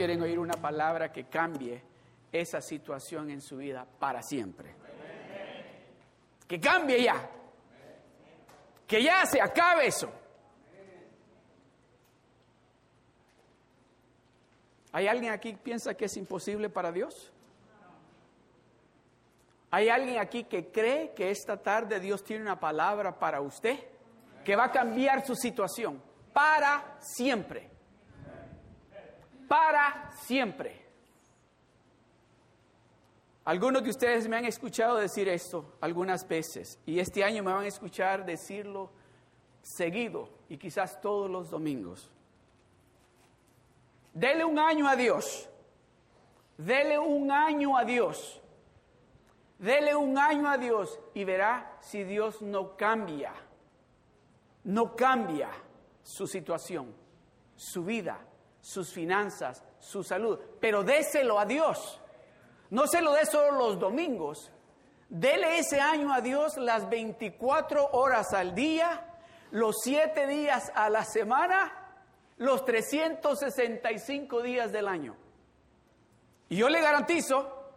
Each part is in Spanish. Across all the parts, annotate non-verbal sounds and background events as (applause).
¿Cuántos quieren oír una palabra que cambie esa situación en su vida para siempre? Que cambie ya. Que ya se acabe eso. ¿Hay alguien aquí que piensa que es imposible para Dios? ¿Hay alguien aquí que cree que esta tarde Dios tiene una palabra para usted? Que va a cambiar su situación para siempre. Para siempre. Algunos de ustedes me han escuchado decir esto algunas veces y este año me van a escuchar decirlo seguido y quizás todos los domingos. Dele un año a Dios. Dele un año a Dios. Dele un año a Dios y verá si Dios no cambia, no cambia su situación, su vida, sus finanzas, su salud. Pero déselo a Dios. No se lo dé solo los domingos. Dele ese año a Dios las 24 horas al día, los 7 días a la semana, los 365 días del año. Y yo le garantizo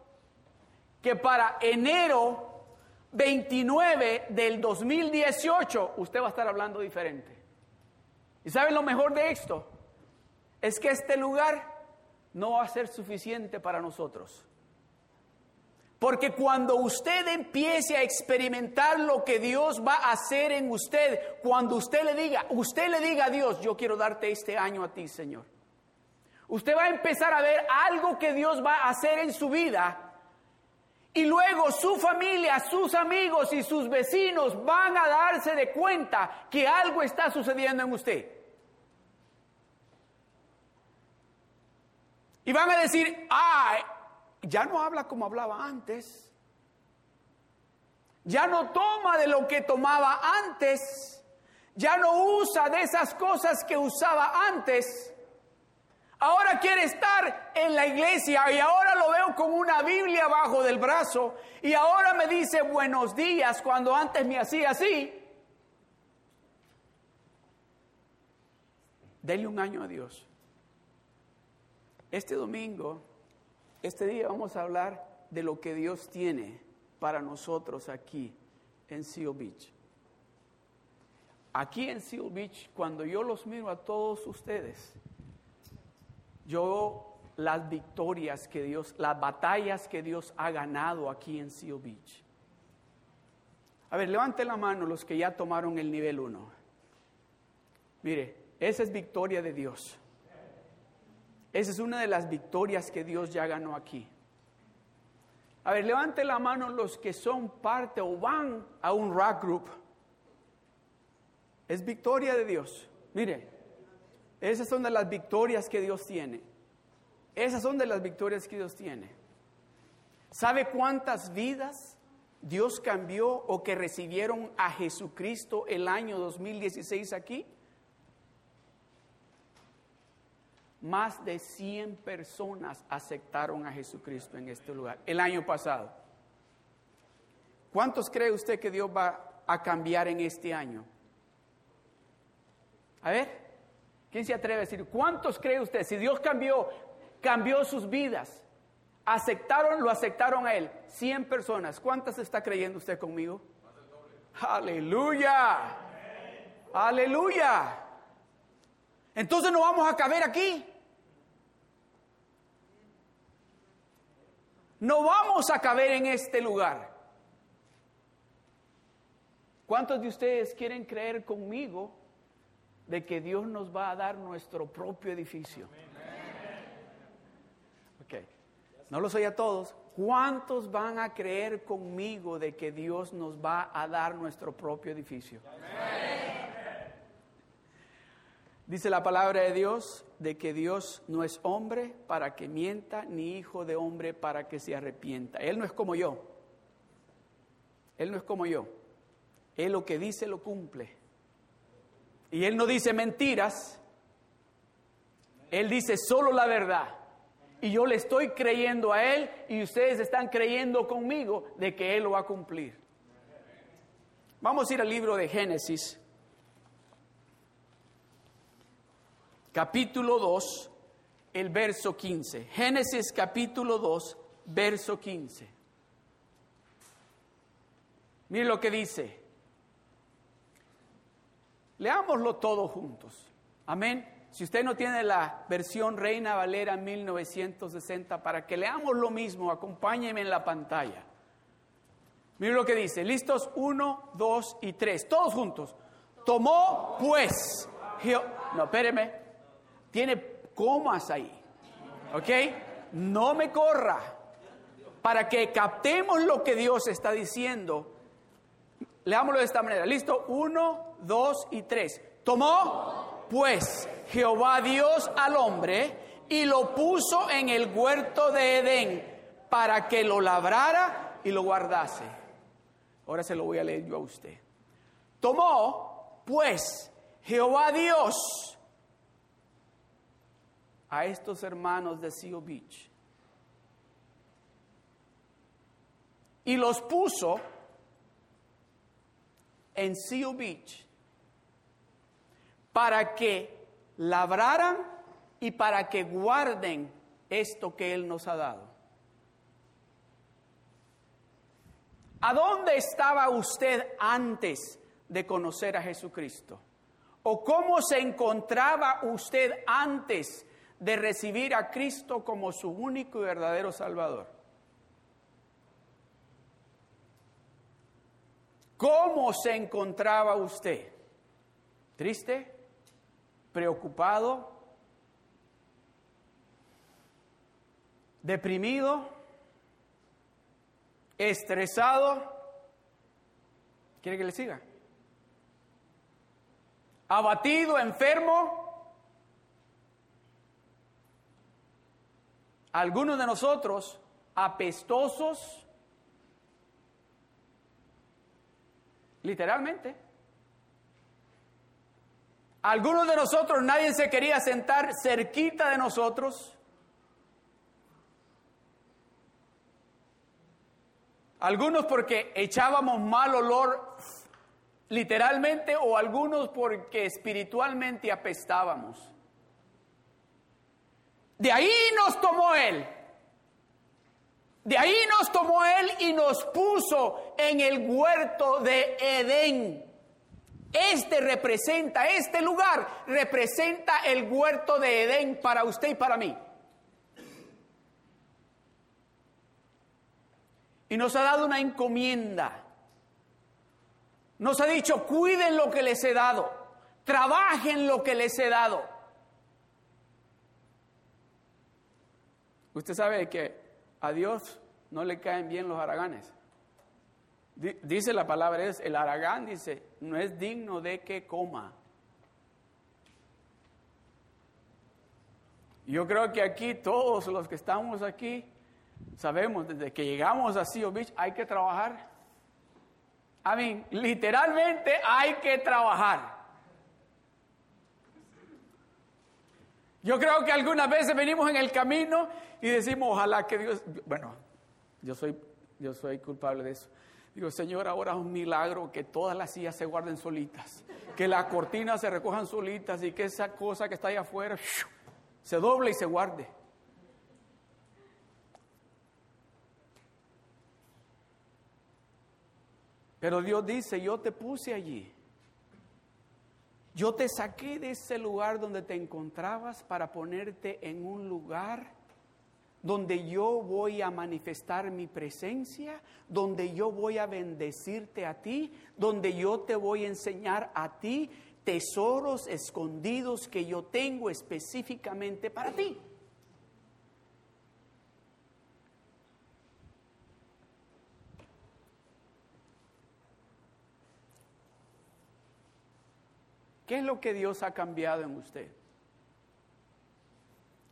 que para enero 29 del 2018 usted va a estar hablando diferente. ¿Y saben lo mejor de esto? Es que este lugar no va a ser suficiente para nosotros. Porque cuando usted empiece a experimentar lo que Dios va a hacer en usted, cuando usted le diga, usted le diga a Dios, yo quiero darte este año a ti, Señor. Usted va a empezar a ver algo que Dios va a hacer en su vida y luego su familia, sus amigos y sus vecinos van a darse de cuenta que algo está sucediendo en usted. Y van a decir, ay, ya no habla como hablaba antes. Ya no toma de lo que tomaba antes. Ya no usa de esas cosas que usaba antes. Ahora quiere estar en la iglesia y ahora lo veo con una Biblia bajo del brazo y ahora me dice buenos días cuando antes me hacía así. Dele un año a Dios. Este domingo, este día vamos a hablar de lo que Dios tiene para nosotros aquí en Seal Beach. Aquí en Seal Beach, cuando yo los miro a todos ustedes, yo las victorias que Dios, las batallas que Dios ha ganado aquí en Seal Beach. A ver, levante la mano los que ya tomaron el nivel 1. Mire, esa es victoria de Dios. Esa es una de las victorias que Dios ya ganó aquí. A ver, levante la mano los que son parte o van a un rock group. Es victoria de Dios. Mire, esas son de las victorias que Dios tiene. Esas son de las victorias que Dios tiene. ¿Sabe cuántas vidas Dios cambió o que recibieron a Jesucristo el año 2016 aquí? Más de 100 personas aceptaron a Jesucristo en este lugar el año pasado. ¿Cuántos cree usted que Dios va a cambiar en este año? A ver, ¿Quién se atreve a decir, cuántos cree usted? Si Dios cambió, cambió sus vidas, aceptaron, lo aceptaron a Él. 100 personas. ¿Cuántas está creyendo usted conmigo? Aleluya. Aleluya. Entonces no vamos a caber aquí. No vamos a caber en este lugar. ¿Cuántos de ustedes quieren creer conmigo de que Dios nos va a dar nuestro propio edificio. Ok, no lo soy a todos. ¿Cuántos van a creer conmigo de que Dios nos va a dar nuestro propio edificio? Dice la palabra de Dios de que Dios no es hombre para que mienta, ni hijo de hombre para que se arrepienta. Él no es como yo. Él no es como yo. Él lo que dice lo cumple. Y Él no dice mentiras, Él dice solo la verdad. Y yo le estoy creyendo a Él y ustedes están creyendo conmigo de que Él lo va a cumplir. Vamos a ir al libro de Génesis, capítulo 2, el verso 15. Génesis capítulo 2, verso 15. Mire lo que dice. Leámoslo todos juntos. Amén. Si usted no tiene la versión Reina Valera 1960, para que leamos lo mismo, acompáñeme en la pantalla. Mire lo que dice. Listos, uno, dos y tres. Todos juntos. Tomó pues. No, espéreme. Tiene comas ahí. ¿Ok? No me corra. Para que captemos lo que Dios está diciendo. Leámoslo de esta manera. Listo. Uno, dos y tres. Tomó pues Jehová Dios al hombre y lo puso en el huerto de Edén para que lo labrara y lo guardase. Ahora se lo voy a leer yo a usted. Tomó pues Jehová Dios a estos hermanos de Seal Beach y los puso en Seal Beach para que labraran y para que guarden esto que Él nos ha dado. ¿A dónde estaba usted antes de conocer a Jesucristo? ¿O cómo se encontraba usted antes de recibir a Cristo como su único y verdadero Salvador? ¿Cómo se encontraba usted? ¿Triste? preocupado, deprimido, estresado. ¿Quiere que le siga? Abatido, enfermo. Algunos de nosotros apestosos, literalmente. Algunos de nosotros nadie se quería sentar cerquita de nosotros. Algunos porque echábamos mal olor literalmente o algunos porque espiritualmente apestábamos. De ahí nos tomó Él. De ahí nos tomó Él y nos puso en el huerto de Edén. Este representa, este lugar representa el huerto de Edén para usted y para mí. Y nos ha dado una encomienda. Nos ha dicho, cuiden lo que les he dado, trabajen lo que les he dado. Usted sabe que a Dios no le caen bien los haraganes. Dice la palabra, es el aragán, dice, no es digno de que coma. Yo creo que aquí todos los que estamos aquí sabemos desde que llegamos a Seal Beach hay que trabajar. A mí, literalmente hay que trabajar. Yo creo que algunas veces venimos en el camino y decimos, ojalá que Dios, bueno, yo soy, yo soy culpable de eso. Digo, Señor, ahora es un milagro que todas las sillas se guarden solitas, que las cortinas se recojan solitas y que esa cosa que está ahí afuera se doble y se guarde. Pero Dios dice, yo te puse allí. Yo te saqué de ese lugar donde te encontrabas para ponerte en un lugar donde yo voy a manifestar mi presencia, donde yo voy a bendecirte a ti, donde yo te voy a enseñar a ti tesoros escondidos que yo tengo específicamente para ti. ¿Qué es lo que Dios ha cambiado en usted?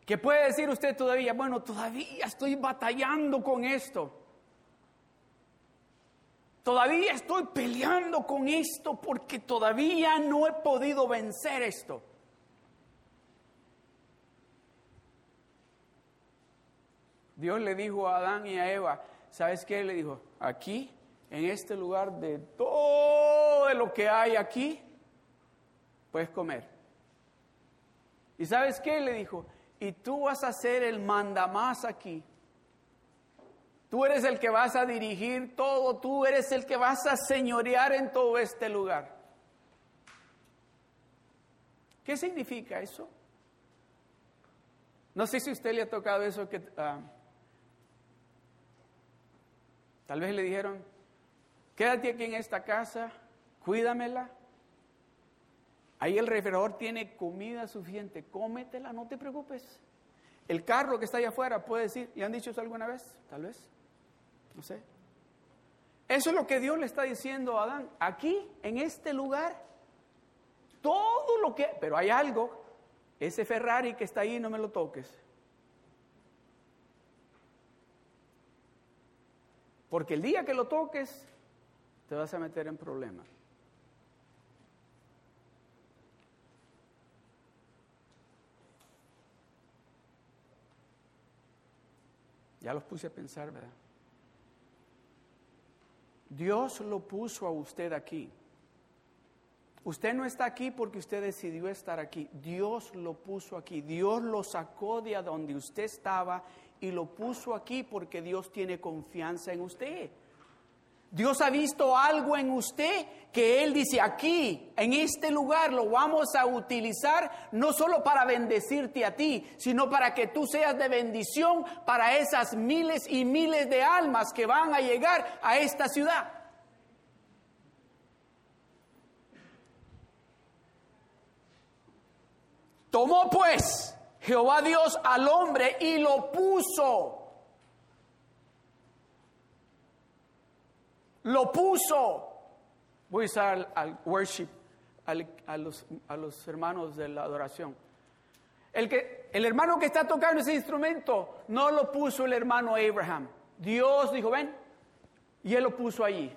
¿Qué puede decir usted todavía? Bueno, todavía estoy batallando con esto. Todavía estoy peleando con esto porque todavía no he podido vencer esto. Dios le dijo a Adán y a Eva, ¿sabes qué? Le dijo, aquí, en este lugar de todo lo que hay aquí, puedes comer. ¿Y sabes qué? Le dijo, y tú vas a ser el mandamás aquí. Tú eres el que vas a dirigir todo, tú eres el que vas a señorear en todo este lugar. ¿Qué significa eso? No sé si a usted le ha tocado eso que ah, tal vez le dijeron, quédate aquí en esta casa, cuídamela. Ahí el refrigerador tiene comida suficiente, cómetela, no te preocupes. El carro que está allá afuera puede decir, ¿y han dicho eso alguna vez? Tal vez. No sé. Eso es lo que Dios le está diciendo a Adán. Aquí, en este lugar, todo lo que... Pero hay algo, ese Ferrari que está ahí, no me lo toques. Porque el día que lo toques, te vas a meter en problemas. Ya los puse a pensar, ¿verdad? Dios lo puso a usted aquí. Usted no está aquí porque usted decidió estar aquí. Dios lo puso aquí. Dios lo sacó de donde usted estaba y lo puso aquí porque Dios tiene confianza en usted. Dios ha visto algo en usted que Él dice aquí, en este lugar lo vamos a utilizar no solo para bendecirte a ti, sino para que tú seas de bendición para esas miles y miles de almas que van a llegar a esta ciudad. Tomó pues Jehová Dios al hombre y lo puso Lo puso. Voy a usar al, worship, a, los, a los hermanos de la adoración. El, que, el hermano que está tocando ese instrumento no lo puso el hermano Abraham. Dios dijo, ven, y él lo puso allí.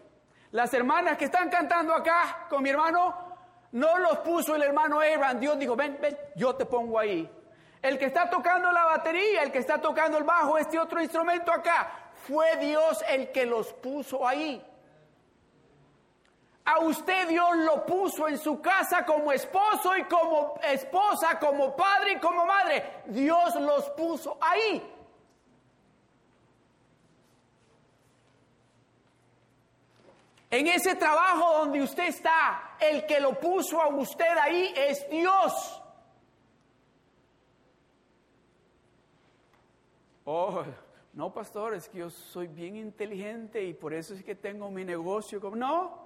Las hermanas que están cantando acá con mi hermano, no los puso el hermano Abraham. Dios dijo, ven, ven, yo te pongo ahí. El que está tocando la batería, el que está tocando el bajo, este otro instrumento acá, fue Dios el que los puso ahí. A usted Dios lo puso en su casa como esposo y como esposa, como padre y como madre. Dios los puso ahí. En ese trabajo donde usted está, el que lo puso a usted ahí es Dios. Oh, no, pastor, es que yo soy bien inteligente y por eso es que tengo mi negocio. No,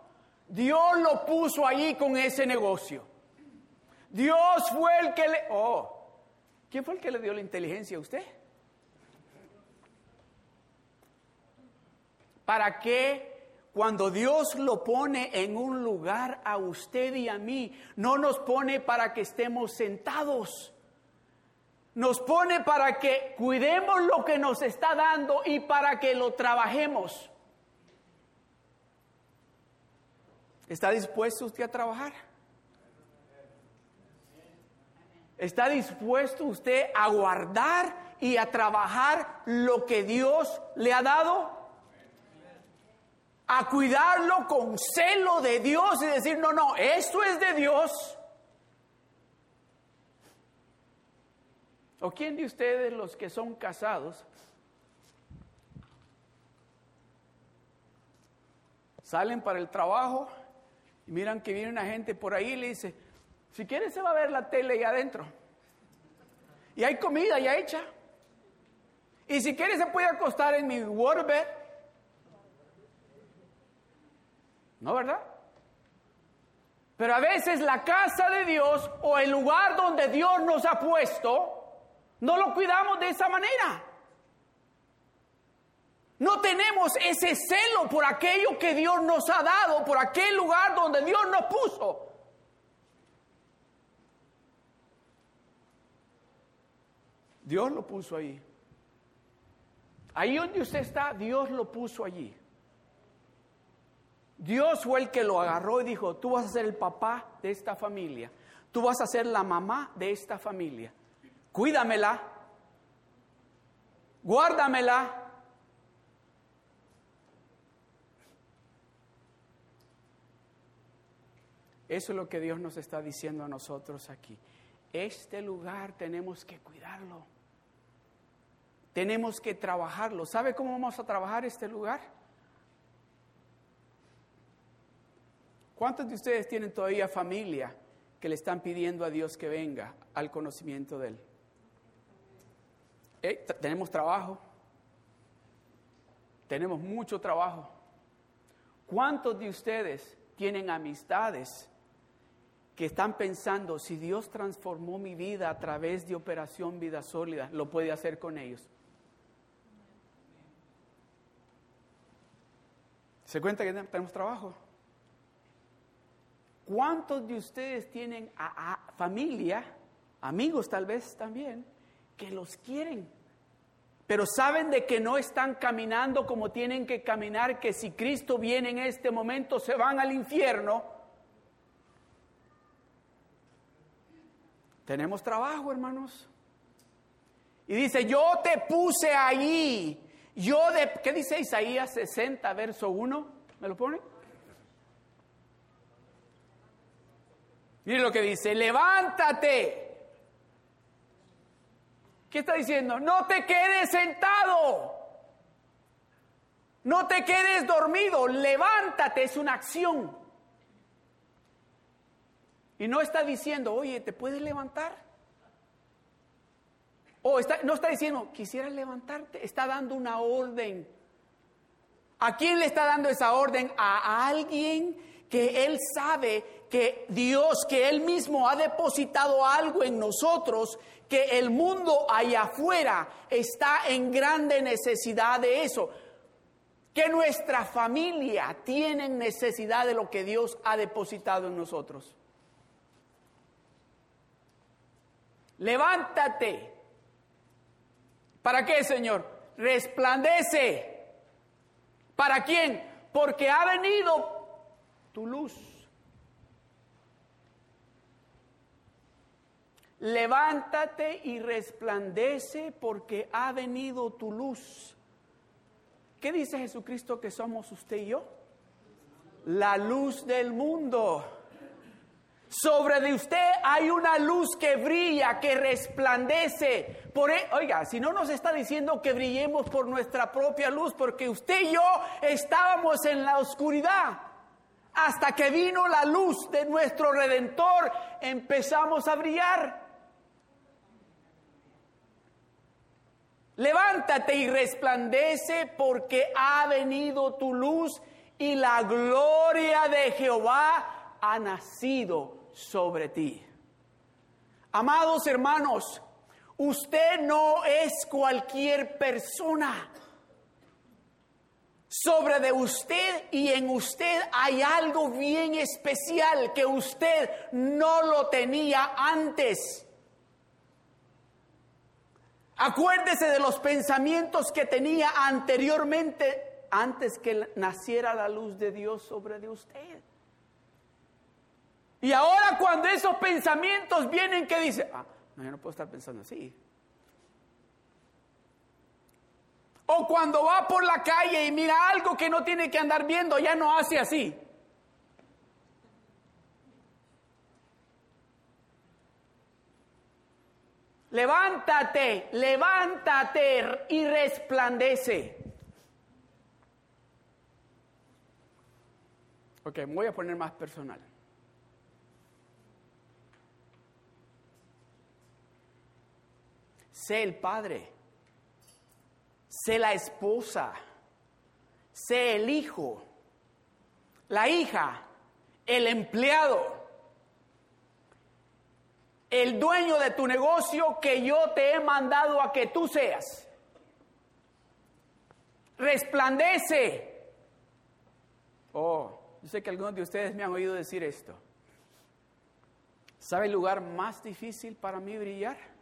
Dios lo puso allí con ese negocio. Dios fue el que le... Oh, ¿quién fue el que le dio la inteligencia a usted? ¿Para qué cuando Dios lo pone en un lugar a usted y a mí, no nos pone para que estemos sentados? Nos pone para que cuidemos lo que nos está dando y para que lo trabajemos. ¿Está dispuesto usted a trabajar? ¿Está dispuesto usted a guardar y a trabajar lo que Dios le ha dado? A cuidarlo con celo de Dios y decir, no, no, esto es de Dios. ¿O quién de ustedes los que son casados salen para el trabajo y miran que viene una gente por ahí y le dice, si quieres se va a ver la tele ahí adentro. Y hay comida ya hecha. Y si quieres se puede acostar en mi waterbed. ¿No, verdad? Pero a veces la casa de Dios o el lugar donde Dios nos ha puesto, no lo cuidamos de esa manera. No tenemos ese celo por aquello que Dios nos ha dado, por aquel lugar donde Dios nos puso. Dios lo puso ahí. Ahí donde usted está, Dios lo puso allí. Dios fue el que lo agarró y dijo, tú vas a ser el papá de esta familia. Tú vas a ser la mamá de esta familia. Cuídamela. Guárdamela Eso es lo que Dios nos está diciendo a nosotros aquí. este lugar tenemos que cuidarlo. Tenemos que trabajarlo. ¿Sabe cómo vamos a trabajar este lugar? ¿Cuántos de ustedes tienen todavía familia que le están pidiendo a Dios que venga al conocimiento de Él? Eh, tenemos trabajo. Tenemos mucho trabajo. ¿Cuántos de ustedes tienen amistades que están pensando, si Dios transformó mi vida a través de Operación Vida Sólida, lo puede hacer con ellos? ¿Se cuenta que tenemos trabajo? ¿Cuántos de ustedes tienen familia, amigos tal vez también, que los quieren? Pero saben de que no están caminando como tienen que caminar, que si Cristo viene en este momento se van al infierno. Tenemos trabajo, hermanos. Y dice, yo te puse allí. Yo de, ¿qué dice Isaías 60, verso 1? ¿Me lo pone? Mire lo que dice, levántate ¿Qué está diciendo? No te quedes sentado. No te quedes dormido. Levántate, es una acción. Y no está diciendo, oye, ¿te puedes levantar? O está, no está diciendo, quisiera levantarte. Está dando una orden. ¿A quién le está dando esa orden? A alguien que él sabe que Dios, que él mismo ha depositado algo en nosotros que el mundo allá afuera está en grande necesidad de eso, que nuestra familia tiene necesidad de lo que Dios ha depositado en nosotros. Levántate. ¿Para qué, Señor? Resplandece. ¿Para quién? Porque ha venido tu luz. levántate y resplandece porque ha venido tu luz. ¿Qué dice Jesucristo que somos usted y yo? La luz del mundo. Sobre de usted hay una luz que brilla, que resplandece. Por, e, oiga, si no nos está diciendo que brillemos por nuestra propia luz, porque usted y yo estábamos en la oscuridad. Hasta que vino la luz de nuestro Redentor, empezamos a brillar. Levántate y resplandece porque ha venido tu luz y la gloria de Jehová ha nacido sobre ti. Amados hermanos, usted no es cualquier persona. Sobre de usted y en usted hay algo bien especial que usted no lo tenía antes. Acuérdese de los pensamientos que tenía anteriormente, antes que naciera la luz de Dios sobre de usted. Y ahora cuando esos pensamientos vienen, ¿qué dice? Ah, no, yo no puedo estar pensando así. O cuando va por la calle y mira algo que no tiene que andar viendo, ya no hace así. Levántate, levántate y resplandece. Ok, me voy a poner más personal. Sé el padre, sé la esposa, sé el hijo, la hija, el empleado el dueño de tu negocio que yo te he mandado a que tú seas. Resplandece. Oh, yo sé que algunos de ustedes me han oído decir esto. ¿Sabe el lugar más difícil para mí brillar?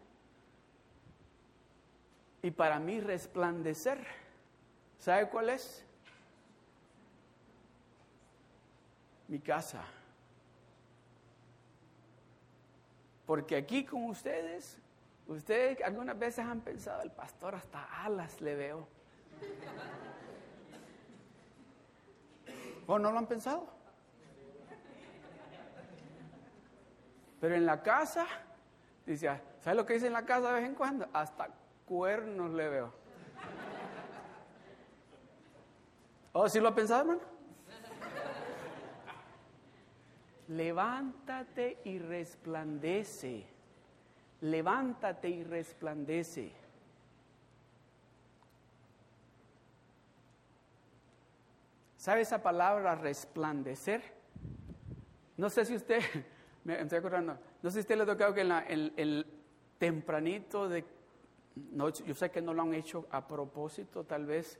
Y para mí resplandecer. ¿Sabe cuál es? Mi casa. Porque aquí con ustedes, ustedes algunas veces han pensado, el pastor hasta alas le veo. ¿O no lo han pensado? Pero en la casa Dice, ah, ¿sabes lo que dice en la casa de vez en cuando? Hasta cuernos le veo. ¿Oh, sí lo ha pensado, hermano? Levántate y resplandece. Levántate y resplandece. ¿Sabe esa palabra resplandecer? No sé si usted, (laughs) me estoy acordando, no sé si usted le ha tocado que en el, tempranito de, no, yo sé que no lo han hecho a propósito, tal vez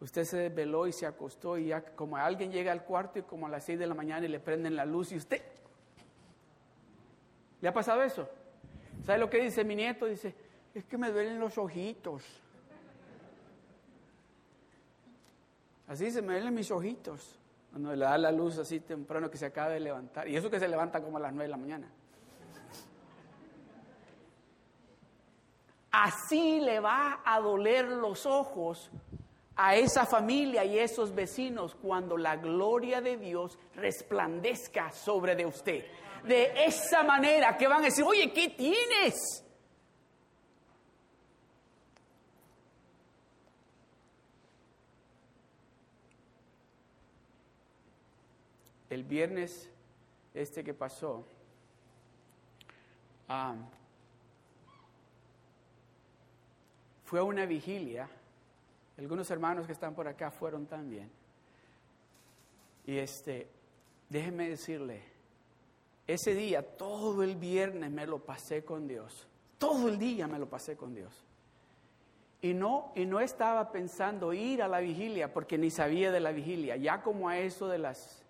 usted se desveló y se acostó y ya como alguien llega al cuarto y como a las seis de la mañana y le prenden la luz y usted, ¿le ha pasado eso? ¿Sabe lo que dice mi nieto? Dice, es que me duelen los ojitos. Así se me ven mis ojitos. Cuando le da la luz así temprano que se acaba de levantar. Y eso que se levanta como a las nueve de la mañana. Así le va a doler los ojos a esa familia y esos vecinos cuando la gloria de Dios resplandezca sobre de usted. De esa manera que van a decir, oye, ¿qué tienes? el viernes este que pasó, fue a una vigilia. Algunos hermanos que están por acá fueron también. Y este, déjenme decirle, ese día, todo el viernes me lo pasé con Dios. Todo el día me lo pasé con Dios. Y no, y no estaba pensando ir a la vigilia porque ni sabía de la vigilia. Ya como a eso de las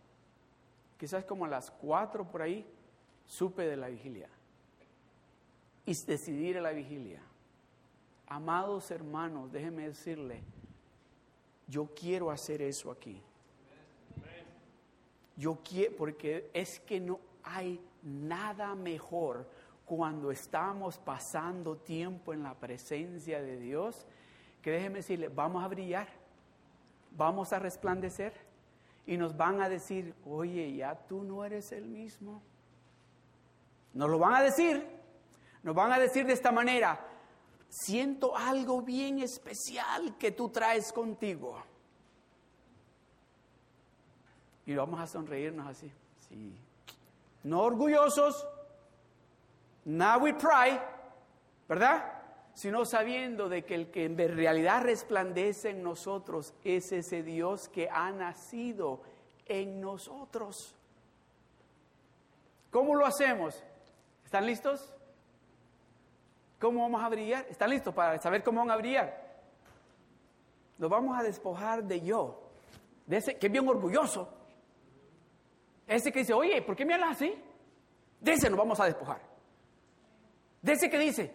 quizás como a las cuatro por ahí, supe de la vigilia. Y decidí ir a la vigilia. Amados hermanos, déjenme decirle, yo quiero hacer eso aquí. Yo quiero, porque es que no hay nada mejor cuando estamos pasando tiempo en la presencia de Dios, que déjenme decirle, vamos a brillar, vamos a resplandecer y nos van a decir, oye, ya tú no eres el mismo. Nos lo van a decir, nos van a decir de esta manera, siento algo bien especial que tú traes contigo. Y vamos a sonreírnos así, sí. No orgullosos, not with pride, ¿verdad? sino sabiendo de que el que en realidad resplandece en nosotros es ese Dios que ha nacido en nosotros. ¿Cómo lo hacemos? ¿Están listos? ¿Cómo vamos a brillar? ¿Están listos para saber cómo van a brillar? Nos vamos a despojar de yo, de ese que es bien orgulloso. Ese que dice, oye, ¿por qué me hablas así? De ese nos vamos a despojar. De ese que dice,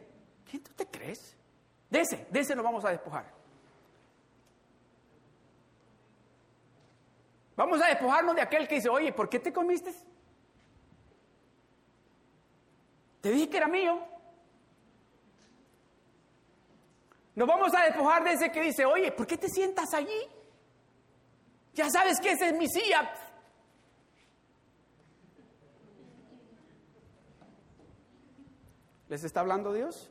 ¿Quién tú te crees? De ese, de ese nos vamos a despojar. Vamos a despojarnos de aquel que dice, oye, ¿por qué te comiste? Te dije que era mío. Nos vamos a despojar de ese que dice, oye, ¿por qué te sientas allí? Ya sabes que ese es mi silla. ¿Les está hablando Dios?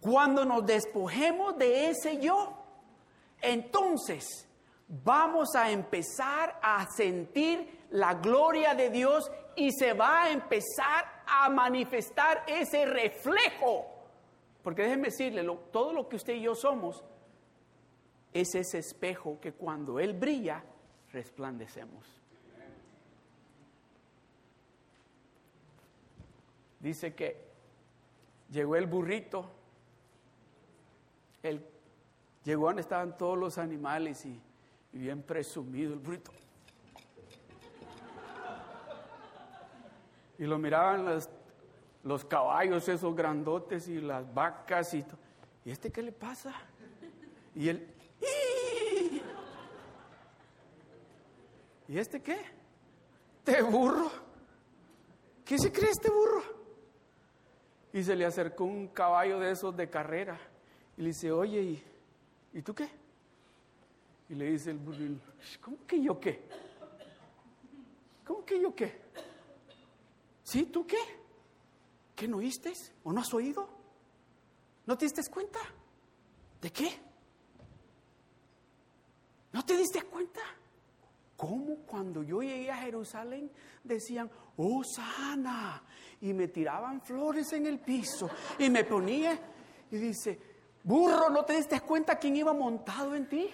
Cuando nos despojemos de ese yo, entonces vamos a empezar a sentir la gloria de Dios y se va a empezar a manifestar ese reflejo. Porque déjenme decirle, todo lo que usted y yo somos es ese espejo que cuando Él brilla, resplandecemos. Dice que llegó el burrito él llegó donde estaban todos los animales y, bien presumido el bruto. Y lo miraban los, los caballos, esos grandotes y las vacas y todo. ¿Y este qué le pasa? Y él, ¿y este qué? ¿Te burro? ¿Qué se cree este burro? Y se le acercó un caballo de esos de carrera y le dice, oye, ¿y, tú qué? Y le dice el burril, ¿cómo que yo qué? ¿Cómo que yo qué? ¿Sí, tú qué? ¿Qué no oíste? ¿O no has oído? ¿No te diste cuenta? ¿De qué? ¿No te diste cuenta? ¿Cómo cuando yo llegué a Jerusalén decían, oh sana? Y me tiraban flores en el piso y me ponía y dice, burro, ¿no te diste cuenta quién iba montado en ti?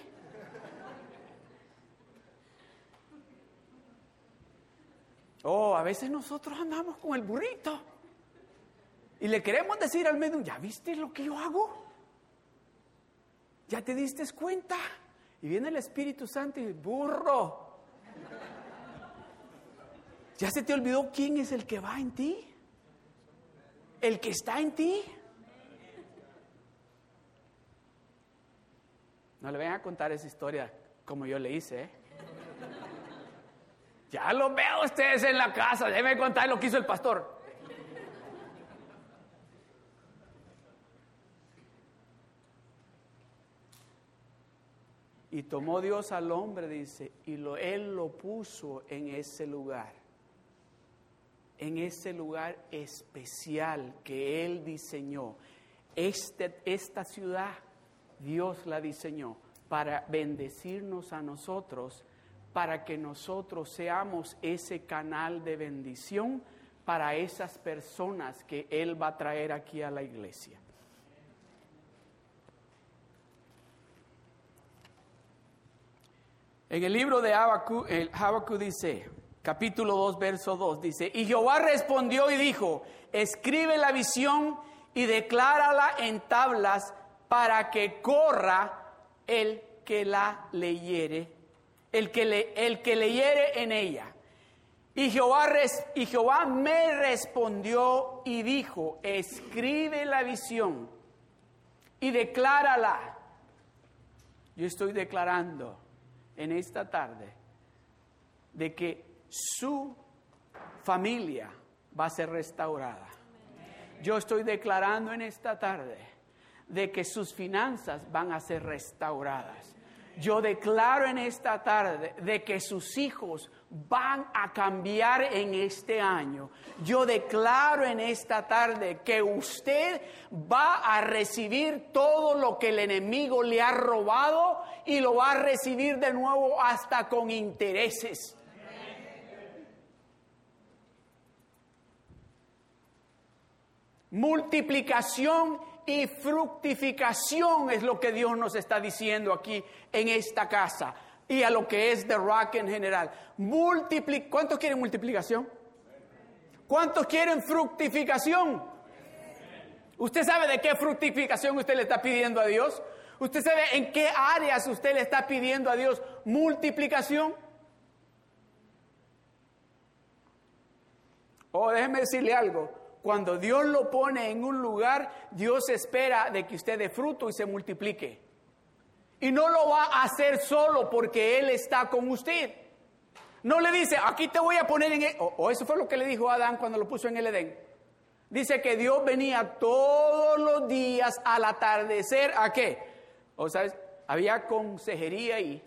Oh, a veces nosotros andamos con el burrito y le queremos decir al medio, ¿ya viste lo que yo hago? ¿Ya te diste cuenta? Y viene el Espíritu Santo y burro. ¿Ya se te olvidó quién es el que va en ti? El que está en ti. No le vayan a contar esa historia como yo le hice. ¿eh? Ya lo veo ustedes en la casa, déjenme contar lo que hizo el pastor. Y tomó Dios al hombre, dice, y lo, él lo puso en ese lugar, en ese lugar especial que él diseñó. Este, esta ciudad, Dios la diseñó para bendecirnos a nosotros, para que nosotros seamos ese canal de bendición para esas personas que Él va a traer aquí a la iglesia. En el libro de Habacuc, dice, capítulo 2, verso 2, dice, y Jehová respondió y dijo, escribe la visión y declárala en tablas para que corra el que la leyere, el que, le, el que leyere en ella. Y Jehová, y Jehová me respondió y dijo, escribe la visión y declárala. Yo estoy declarando en esta tarde de que su familia va a ser restaurada. Yo estoy declarando en esta tarde de que sus finanzas van a ser restauradas. Yo declaro en esta tarde de que sus hijos van a cambiar en este año. Yo declaro en esta tarde que usted va a recibir todo lo que el enemigo le ha robado y lo va a recibir de nuevo hasta con intereses. Multiplicación y fructificación es lo que Dios nos está diciendo aquí en esta casa y a lo que es The Rock en general. ¿Cuántos quieren multiplicación? ¿Cuántos quieren fructificación? ¿Usted sabe de qué fructificación usted le está pidiendo a Dios? ¿Usted sabe en qué áreas usted le está pidiendo a Dios multiplicación? O oh, déjeme decirle algo, cuando Dios lo pone en un lugar, Dios espera de que usted dé fruto y se multiplique. Y no lo va a hacer solo porque Él está con usted. No le dice, aquí te voy a poner en... El... O, eso fue lo que le dijo Adán cuando lo puso en el Edén. Dice que Dios venía todos los días al atardecer. ¿A qué? O sea, había consejería ahí.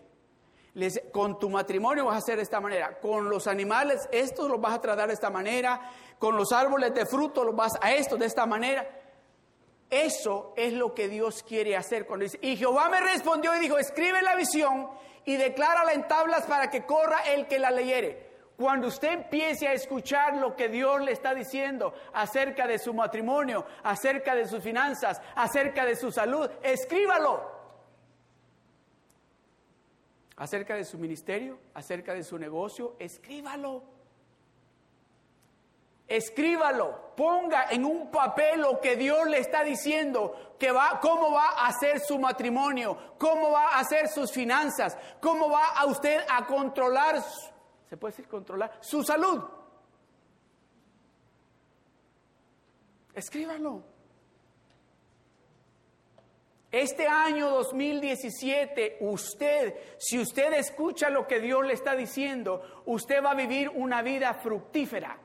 Con tu matrimonio vas a hacer de esta manera. Con los animales, estos los vas a tratar de esta manera. Con los árboles de fruto los vas a esto de esta manera. Eso es lo que Dios quiere hacer cuando dice, y Jehová me respondió y dijo, escribe la visión y declárala en tablas para que corra el que la leyere. Cuando usted empiece a escuchar lo que Dios le está diciendo acerca de su matrimonio, acerca de sus finanzas, acerca de su salud, escríbalo. Acerca de su ministerio, acerca de su negocio, escríbalo escríbalo, ponga en un papel lo que Dios le está diciendo, que va, cómo va a hacer su matrimonio, cómo va a hacer sus finanzas, cómo va a usted a controlar, se puede decir controlar, su salud. Escríbalo. Este año 2017, usted, si usted escucha lo que Dios le está diciendo, usted va a vivir una vida fructífera.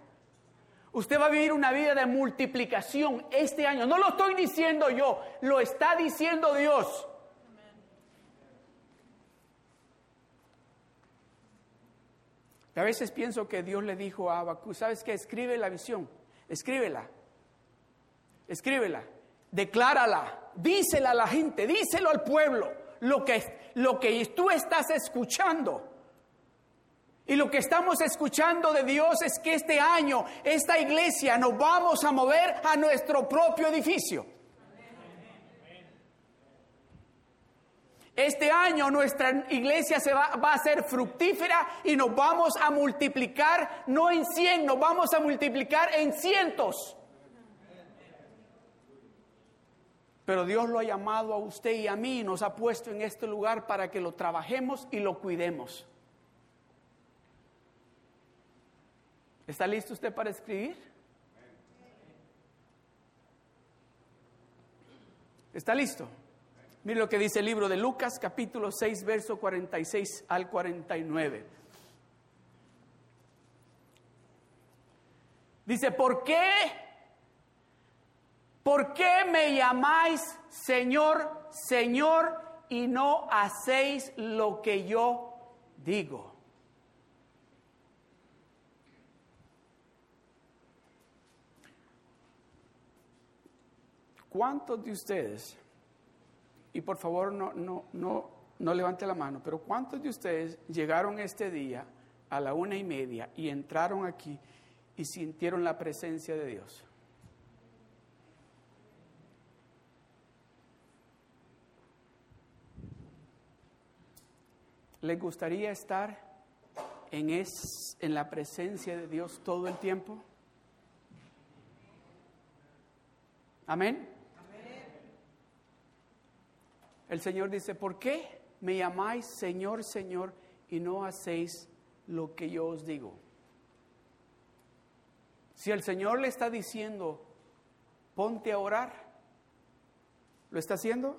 Usted va a vivir una vida de multiplicación este año. No lo estoy diciendo yo, lo está diciendo Dios. A veces pienso que Dios le dijo a Abacú, ¿sabes qué? Escribe la visión, escríbela. Escríbela, declárala, dísela a la gente, díselo al pueblo, lo que, lo que tú estás escuchando. Y lo que estamos escuchando de Dios es que este año, esta iglesia, nos vamos a mover a nuestro propio edificio. Este año nuestra iglesia se va, va, a ser fructífera y nos vamos a multiplicar, no en cien, nos vamos a multiplicar en cientos. Pero Dios lo ha llamado a usted y a mí y nos ha puesto en este lugar para que lo trabajemos y lo cuidemos. ¿Está listo usted para escribir? ¿Está listo? Mire lo que dice el libro de Lucas, capítulo 6, verso 46 al 49. Dice, ¿por qué? ¿Por qué me llamáis Señor, Señor y no hacéis lo que yo digo? ¿Cuántos de ustedes, y por favor no, no, no, no levante la mano, pero cuántos de ustedes llegaron este día a la una y media y entraron aquí y sintieron la presencia de Dios? ¿Les gustaría estar en, es, en la presencia de Dios todo el tiempo? Amén. El Señor dice, ¿por qué me llamáis Señor, Señor y no hacéis lo que yo os digo? Si el Señor le está diciendo, ponte a orar, ¿lo está haciendo?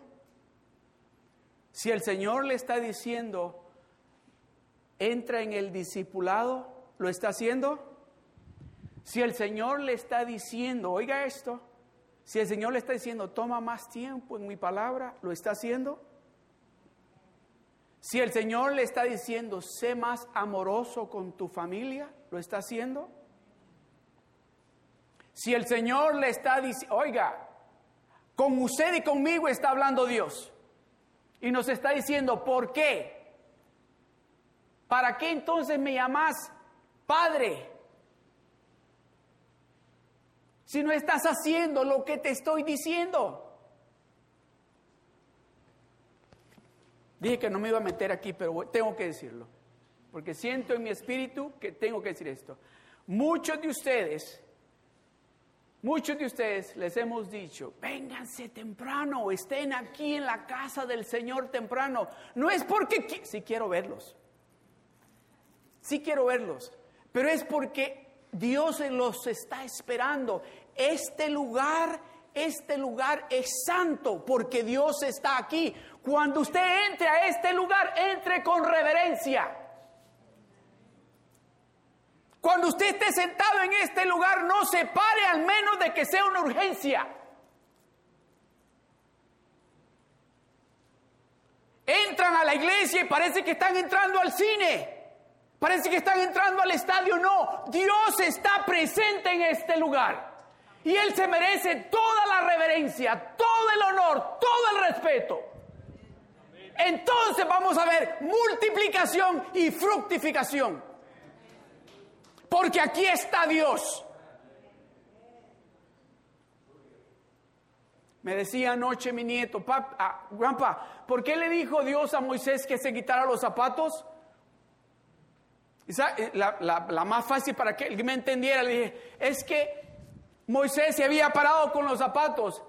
Si el Señor le está diciendo, entra en el discipulado, ¿lo está haciendo? Si el Señor le está diciendo, oiga esto, si el Señor le está diciendo, toma más tiempo en mi palabra, ¿lo está haciendo? Si el Señor le está diciendo, sé más amoroso con tu familia, ¿lo está haciendo? Si el Señor le está diciendo, oiga, con usted y conmigo está hablando Dios. Y nos está diciendo, ¿por qué? ¿Para qué entonces me llamas Padre? si no estás haciendo lo que te estoy diciendo? Dije que no me iba a meter aquí, pero tengo que decirlo, porque siento en mi espíritu que tengo que decir esto. Muchos de ustedes, muchos de ustedes les hemos dicho, vénganse temprano, estén aquí en la casa del Señor temprano. No es porque, sí quiero verlos, sí quiero verlos, pero es porque Dios los está esperando. Este lugar, este lugar es santo porque Dios está aquí. Cuando usted entre a este lugar, entre con reverencia. Cuando usted esté sentado en este lugar, no se pare al menos de que sea una urgencia. Entran a la iglesia y parece que están entrando al cine. Parece que están entrando al estadio. No, Dios está presente en este lugar. Y Él se merece toda la reverencia, todo el honor, todo el respeto. Entonces vamos a ver multiplicación y fructificación. Porque aquí está Dios. Me decía anoche mi nieto, papá, ah, grandpa, ¿por qué le dijo Dios a Moisés que se quitara los zapatos? Eh, la, la, más fácil para que él me entendiera, le dije, es que Moisés se había parado con los zapatos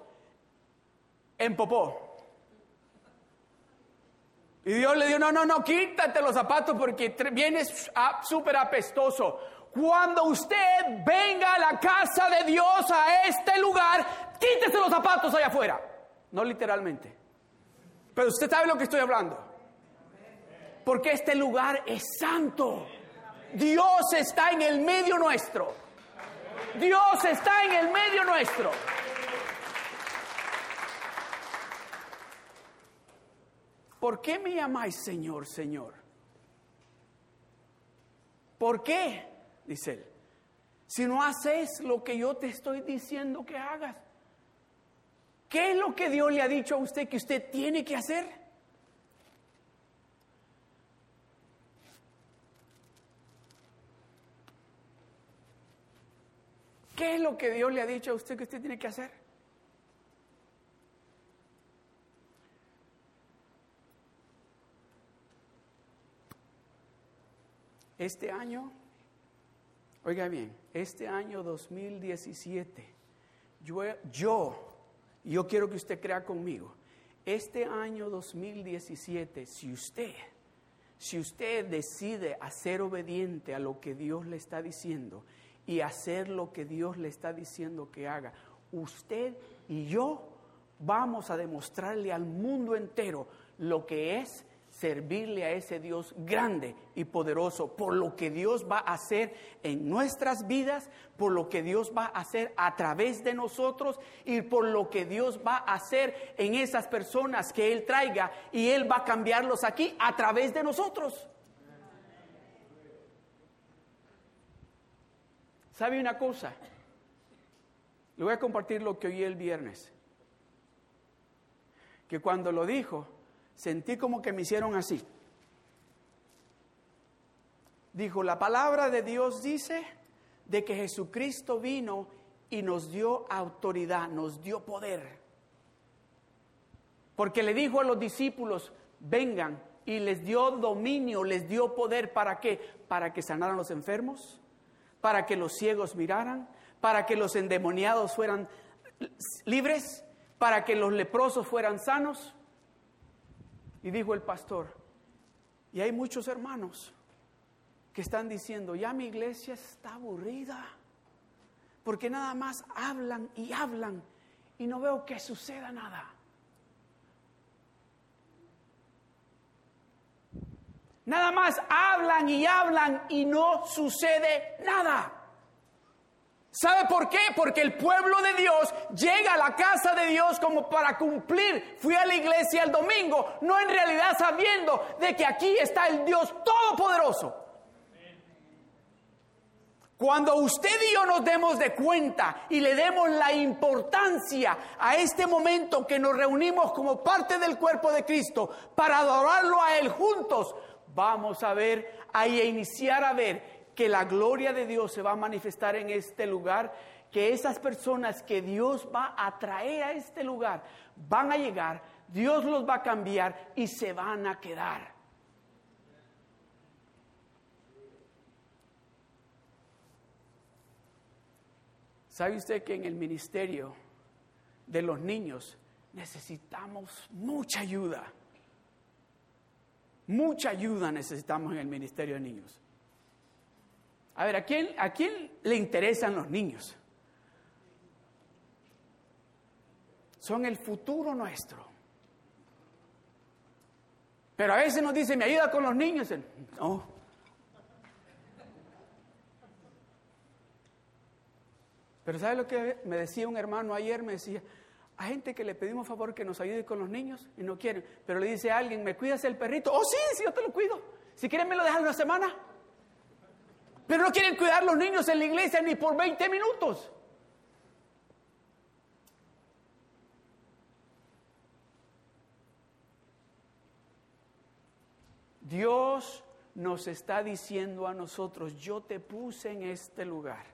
en popó. Y Dios le dijo, no, no, no, quítate los zapatos porque vienes súper apestoso. Cuando usted venga a la casa de Dios, a este lugar, quítese los zapatos allá afuera. No literalmente. Pero usted sabe lo que estoy hablando. Porque este lugar es santo. Dios está en el medio nuestro. Dios está en el medio nuestro. ¿Por qué me llamáis Señor, Señor? ¿Por qué? Dice él. Si no haces lo que yo te estoy diciendo que hagas. ¿Qué es lo que Dios le ha dicho a usted que usted tiene que hacer? ¿Qué es lo que Dios le ha dicho a usted que usted tiene que hacer? Este año, oiga bien, este año 2017, yo, yo, yo quiero que usted crea conmigo, este año 2017, si usted, si usted decide ser obediente a lo que Dios le está diciendo y hacer lo que Dios le está diciendo que haga, usted y yo vamos a demostrarle al mundo entero lo que es servirle a ese Dios grande y poderoso por lo que Dios va a hacer en nuestras vidas, por lo que Dios va a hacer a través de nosotros y por lo que Dios va a hacer en esas personas que Él traiga y Él va a cambiarlos aquí a través de nosotros. ¿Sabe una cosa? Le voy a compartir lo que oí el viernes. Que cuando lo dijo, sentí como que me hicieron así. Dijo, la palabra de Dios dice de que Jesucristo vino y nos dio autoridad, nos dio poder. Porque le dijo a los discípulos, vengan, y les dio dominio, les dio poder, ¿para qué? Para que sanaran los enfermos, para que los ciegos miraran, para que los endemoniados fueran libres, para que los leprosos fueran sanos. Y dijo el pastor, y hay muchos hermanos que están diciendo, ya mi iglesia está aburrida, porque nada más hablan y hablan y no veo que suceda nada. Nada más hablan y hablan y no sucede nada. ¿Sabe por qué? Porque el pueblo de Dios llega a la casa de Dios como para cumplir. Fui a la iglesia el domingo, no en realidad sabiendo de que aquí está el Dios Todopoderoso. Cuando usted y yo nos demos de cuenta y le demos la importancia a este momento que nos reunimos como parte del cuerpo de Cristo para adorarlo a Él juntos, vamos a ver, a iniciar a ver que la gloria de Dios se va a manifestar en este lugar, que esas personas que Dios va a traer a este lugar van a llegar, Dios los va a cambiar y se van a quedar. ¿Sabe usted que en el ministerio de los niños necesitamos mucha ayuda? Mucha ayuda necesitamos en el ministerio de niños. A ver, ¿a quién, ¿a quién le interesan los niños? Son el futuro nuestro. Pero a veces nos dicen, ¿me ayuda con los niños? No. Pero ¿sabe lo que me decía un hermano ayer? Me decía, a gente que le pedimos favor que nos ayude con los niños y no quieren. Pero le dice a alguien, ¿me cuidas el perrito? Oh, sí, sí, yo te lo cuido. Si quieren, me lo dejan una semana. Pero no quieren cuidar los niños en la iglesia ni por 20 minutos. Dios nos está diciendo a nosotros, yo te puse en este lugar.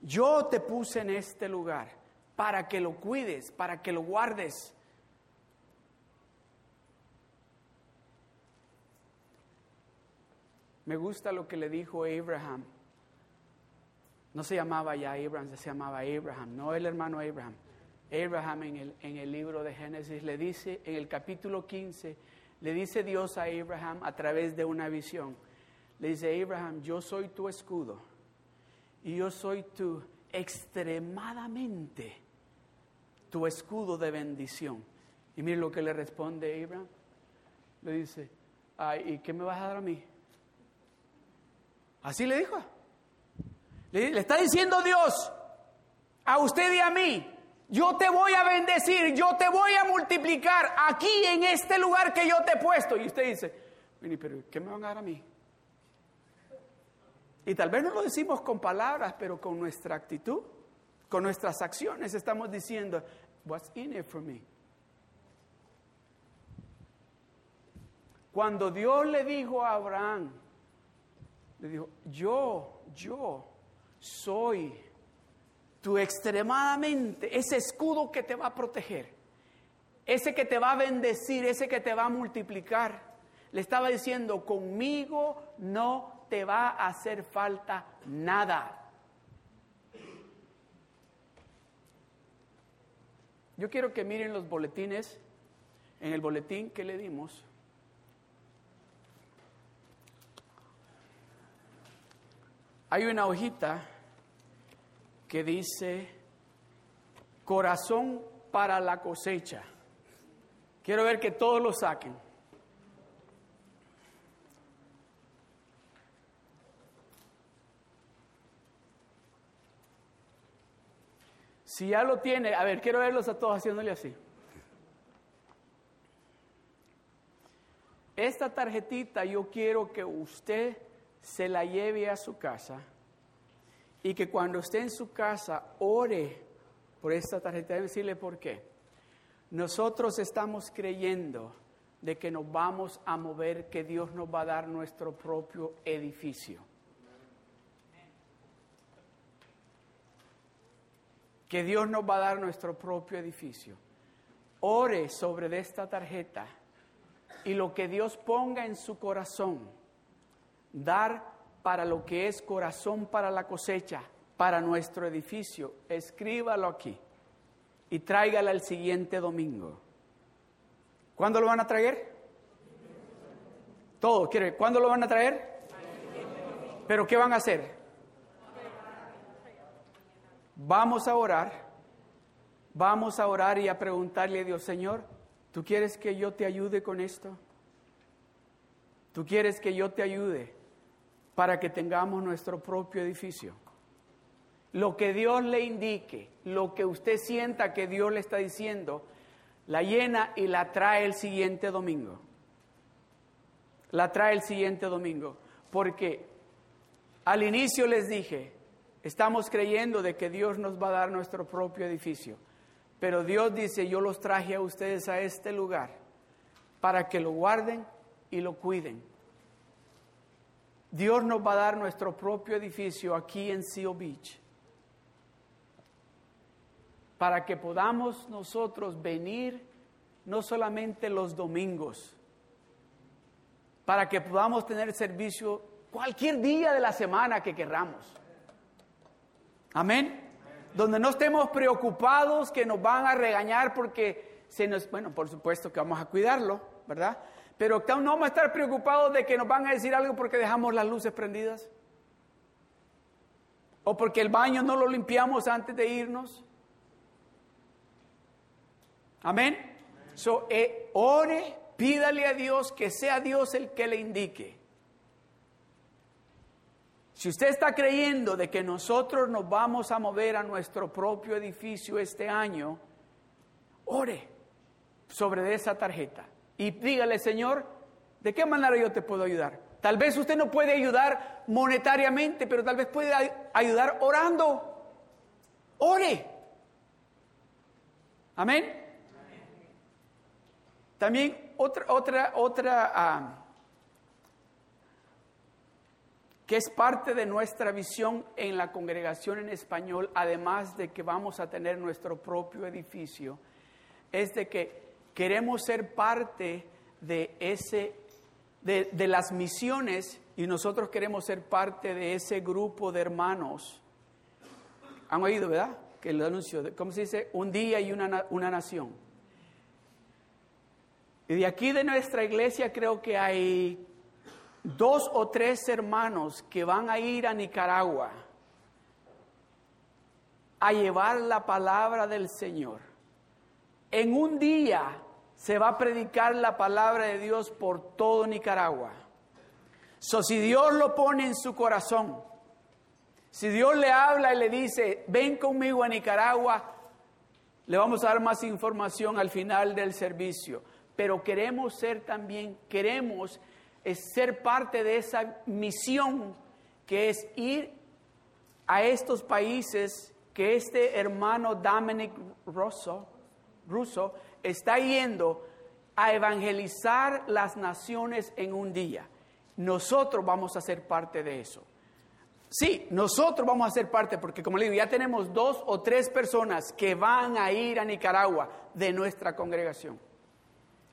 Yo te puse en este lugar para que lo cuides, para que lo guardes. Me gusta lo que le dijo Abraham. No se llamaba ya Abraham, se llamaba Abraham, no el hermano Abraham. Abraham en el, en el libro de Génesis le dice, en el capítulo 15, le dice Dios a Abraham a través de una visión. Le dice, Abraham, yo soy tu escudo y yo soy tu extremadamente tu escudo de bendición. Y mire lo que le responde Abraham. Le dice, Ay, ¿y qué me vas a dar a mí? Así le dijo. Le, está diciendo Dios a usted y a mí, yo te voy a bendecir, yo te voy a multiplicar aquí en este lugar que yo te he puesto. Y usted dice, pero ¿qué me van a dar a mí? Y tal vez no lo decimos con palabras, pero con nuestra actitud. Con nuestras acciones estamos diciendo, what's in it for me? Cuando Dios le dijo a Abraham, le dijo, yo, yo soy tu extremadamente, ese escudo que te va a proteger, ese que te va a bendecir, ese que te va a multiplicar. Le estaba diciendo, conmigo no te va a hacer falta nada. Yo quiero que miren los boletines, en el boletín que le dimos. Hay una hojita que dice corazón para la cosecha. Quiero ver que todos lo saquen. Si ya lo tiene, a ver, quiero verlos a todos haciéndole así. Esta tarjetita yo quiero que usted se la lleve a su casa y que cuando esté en su casa ore por esta tarjeta. Decirle por qué. Nosotros estamos creyendo de que nos vamos a mover, que Dios nos va a dar nuestro propio edificio. Que Dios nos va a dar nuestro propio edificio. Ore sobre esta tarjeta y lo que Dios ponga en su corazón, dar para lo que es corazón para la cosecha, para nuestro edificio, escríbalo aquí y tráigala el siguiente domingo. ¿Cuándo lo van a traer? Todo, ¿quiere? ¿Cuándo lo van a traer? ¿Pero qué van a hacer? Vamos a orar, vamos a orar y a preguntarle a Dios, Señor, ¿tú quieres que yo te ayude con esto? ¿Tú quieres que yo te ayude? para que tengamos nuestro propio edificio. Lo que Dios le indique, lo que usted sienta que Dios le está diciendo, la llena y la trae el siguiente domingo. La trae el siguiente domingo. Porque al inicio les dije, estamos creyendo de que Dios nos va a dar nuestro propio edificio. Pero Dios dice, yo los traje a ustedes a este lugar para que lo guarden y lo cuiden Dios nos va a dar nuestro propio edificio aquí en Seal Beach para que podamos nosotros venir no solamente los domingos, para que podamos tener servicio cualquier día de la semana que querramos. Amén. Donde no estemos preocupados que nos van a regañar porque se nos, bueno, por supuesto que vamos a cuidarlo, ¿verdad? Pero no vamos a estar preocupados de que nos van a decir algo porque dejamos las luces prendidas. O porque el baño no lo limpiamos antes de irnos. Amén. So, eh, ore, pídale a Dios que sea Dios el que le indique. Si usted está creyendo de que nosotros nos vamos a mover a nuestro propio edificio este año, ore sobre esa tarjeta y dígale, Señor, ¿de qué manera yo te puedo ayudar? Tal vez usted no puede ayudar monetariamente, pero tal vez puede ayudar orando. Ore. Amén. También otra, otra, otra, ah, que es parte de nuestra visión en la congregación en español, además de que vamos a tener nuestro propio edificio, es de que queremos ser parte de ese de, las misiones y nosotros queremos ser parte de ese grupo de hermanos. ¿Han oído, verdad? Que el anuncio, ¿cómo se dice? Un día y una, una nación. Y de aquí de nuestra iglesia creo que hay dos o tres hermanos que van a ir a Nicaragua a llevar la palabra del Señor. En un día se va a predicar la palabra de Dios por todo Nicaragua. So, si Dios lo pone en su corazón, si Dios le habla y le dice, ven conmigo a Nicaragua, le vamos a dar más información al final del servicio. Pero queremos ser también, queremos ser parte de esa misión que es ir a estos países que este hermano Dominic Russo, Russo está yendo a evangelizar las naciones en un día. Nosotros vamos a ser parte de eso. Sí, nosotros vamos a ser parte, porque como le digo, ya tenemos dos o tres personas que van a ir a Nicaragua de nuestra congregación.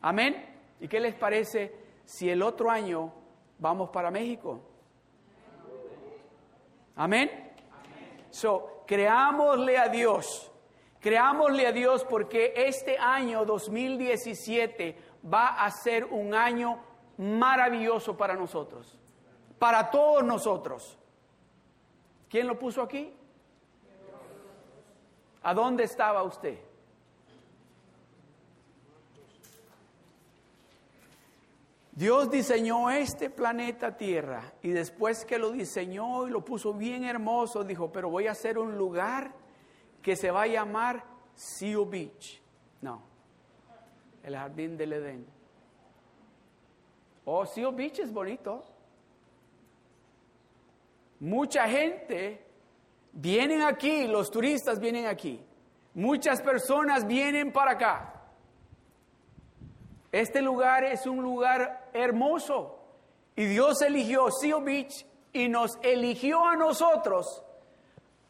Amén. ¿Y qué les parece si el otro año vamos para México? Amén. So, creámosle a Dios, creámosle a Dios porque este año 2017 va a ser un año maravilloso para nosotros, para todos nosotros. ¿Quién lo puso aquí? ¿A dónde estaba usted? Dios diseñó este planeta Tierra y después que lo diseñó y lo puso bien hermoso, dijo, pero voy a hacer un lugar que se va a llamar Seal Beach. No, el jardín del Edén. Oh, Seal Beach es bonito. Mucha gente vienen aquí, los turistas vienen aquí. Muchas personas vienen para acá. Este lugar es un lugar hermoso y Dios eligió Seal Beach y nos eligió a nosotros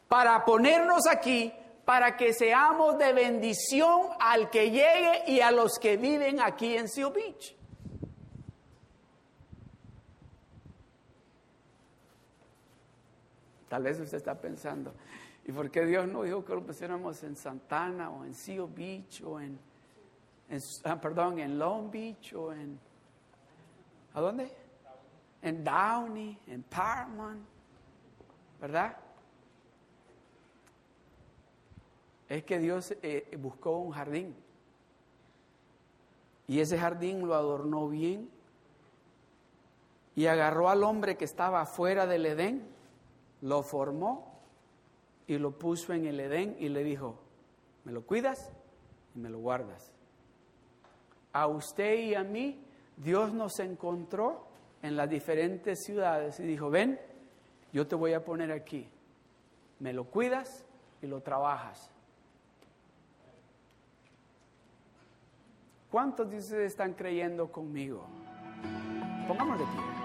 para ponernos aquí para que seamos de bendición al que llegue y a los que viven aquí en Seal Beach. Tal vez usted está pensando, ¿y por qué Dios no dijo que lo pusiéramos en Santana o en Seal Beach o en Ah, perdón, en Long Beach o en... ¿A dónde? En Downey, en Paramount, ¿verdad? Es que Dios eh, buscó un jardín y ese jardín lo adornó bien y agarró al hombre que estaba fuera del Edén, lo formó y lo puso en el Edén y le dijo, ¿me lo cuidas y me lo guardas? A usted y a mí, Dios nos encontró en las diferentes ciudades y dijo, ven, yo te voy a poner aquí, me lo cuidas y lo trabajas. ¿Cuántos de ustedes están creyendo conmigo? Pongamos de pie.